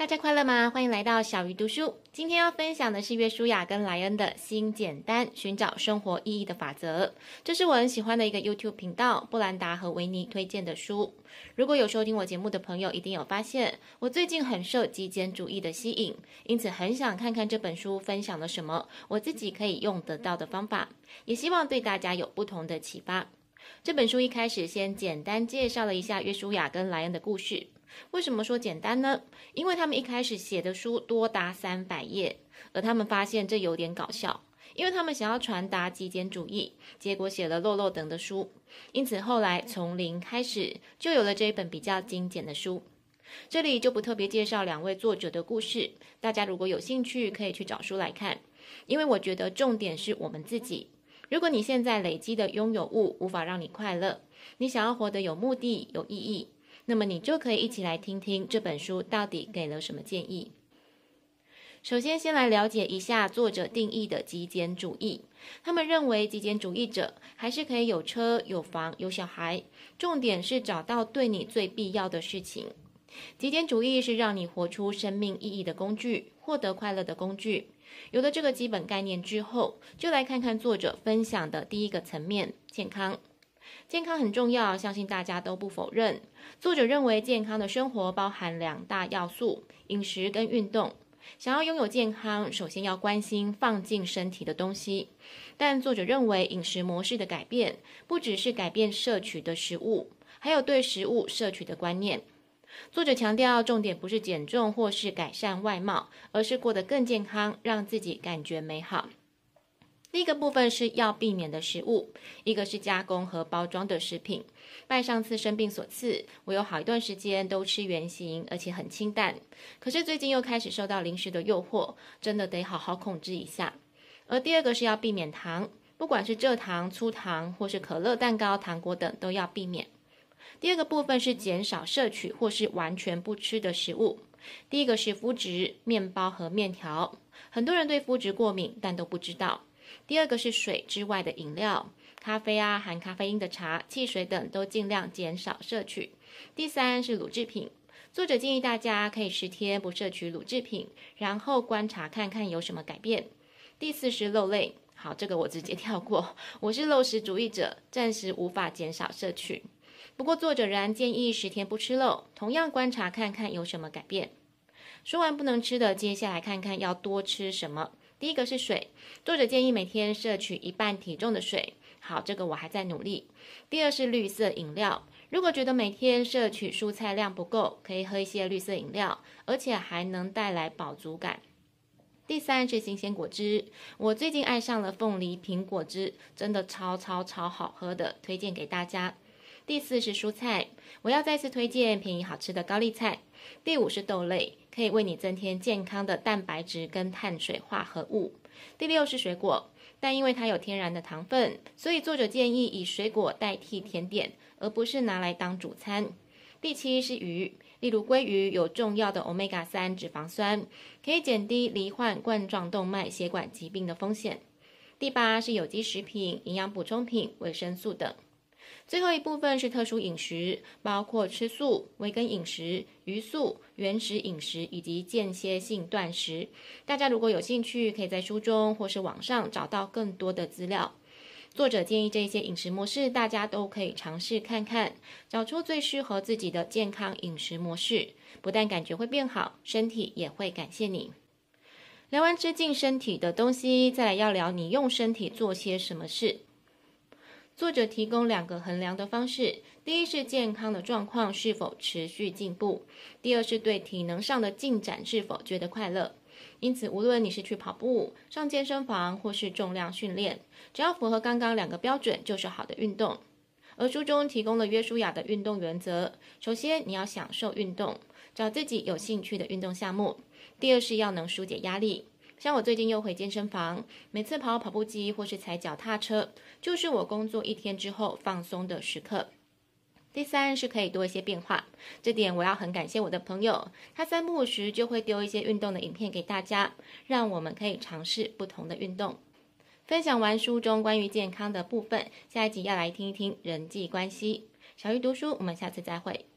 大家快乐吗？欢迎来到小鱼读书。今天要分享的是约书亚跟莱恩的《心简单：寻找生活意义的法则》。这是我很喜欢的一个 YouTube 频道，布兰达和维尼推荐的书。如果有收听我节目的朋友，一定有发现，我最近很受极简主义的吸引，因此很想看看这本书分享了什么我自己可以用得到的方法，也希望对大家有不同的启发。这本书一开始先简单介绍了一下约书亚跟莱恩的故事。为什么说简单呢？因为他们一开始写的书多达三百页，而他们发现这有点搞笑，因为他们想要传达极简主义，结果写了落落等的书，因此后来从零开始就有了这一本比较精简的书。这里就不特别介绍两位作者的故事，大家如果有兴趣可以去找书来看，因为我觉得重点是我们自己。如果你现在累积的拥有物无法让你快乐，你想要活得有目的、有意义。那么你就可以一起来听听这本书到底给了什么建议。首先，先来了解一下作者定义的极简主义。他们认为极简主义者还是可以有车、有房、有小孩，重点是找到对你最必要的事情。极简主义是让你活出生命意义的工具，获得快乐的工具。有了这个基本概念之后，就来看看作者分享的第一个层面——健康。健康很重要，相信大家都不否认。作者认为，健康的生活包含两大要素：饮食跟运动。想要拥有健康，首先要关心放进身体的东西。但作者认为，饮食模式的改变不只是改变摄取的食物，还有对食物摄取的观念。作者强调，重点不是减重或是改善外貌，而是过得更健康，让自己感觉美好。第一个部分是要避免的食物，一个是加工和包装的食品。拜上次生病所赐，我有好一段时间都吃原型，而且很清淡。可是最近又开始受到零食的诱惑，真的得好好控制一下。而第二个是要避免糖，不管是蔗糖、粗糖，或是可乐、蛋糕、糖果等，都要避免。第二个部分是减少摄取或是完全不吃的食物。第一个是麸质、面包和面条，很多人对麸质过敏，但都不知道。第二个是水之外的饮料，咖啡啊，含咖啡因的茶、汽水等都尽量减少摄取。第三是乳制品，作者建议大家可以十天不摄取乳制品，然后观察看看有什么改变。第四是肉类，好，这个我直接跳过，我是肉食主义者，暂时无法减少摄取。不过作者仍然建议十天不吃肉，同样观察看看有什么改变。说完不能吃的，接下来看看要多吃什么。第一个是水，作者建议每天摄取一半体重的水。好，这个我还在努力。第二是绿色饮料，如果觉得每天摄取蔬菜量不够，可以喝一些绿色饮料，而且还能带来饱足感。第三是新鲜果汁，我最近爱上了凤梨苹果汁，真的超超超好喝的，推荐给大家。第四是蔬菜，我要再次推荐便宜好吃的高丽菜。第五是豆类，可以为你增添健康的蛋白质跟碳水化合物。第六是水果，但因为它有天然的糖分，所以作者建议以水果代替甜点，而不是拿来当主餐。第七是鱼，例如鲑鱼有重要的 Omega 三脂肪酸，可以减低罹患冠状动脉血管疾病的风险。第八是有机食品、营养补充品、维生素等。最后一部分是特殊饮食，包括吃素、维根饮食、鱼素、原始饮食以及间歇性断食。大家如果有兴趣，可以在书中或是网上找到更多的资料。作者建议这些饮食模式，大家都可以尝试看看，找出最适合自己的健康饮食模式。不但感觉会变好，身体也会感谢你。聊完吃进身体的东西，再来要聊你用身体做些什么事。作者提供两个衡量的方式：第一是健康的状况是否持续进步；第二是对体能上的进展是否觉得快乐。因此，无论你是去跑步、上健身房或是重量训练，只要符合刚刚两个标准，就是好的运动。而书中提供了约书亚的运动原则：首先，你要享受运动，找自己有兴趣的运动项目；第二是要能纾解压力。像我最近又回健身房，每次跑跑步机或是踩脚踏车，就是我工作一天之后放松的时刻。第三是可以多一些变化，这点我要很感谢我的朋友，他三不五时就会丢一些运动的影片给大家，让我们可以尝试不同的运动。分享完书中关于健康的部分，下一集要来听一听人际关系。小鱼读书，我们下次再会。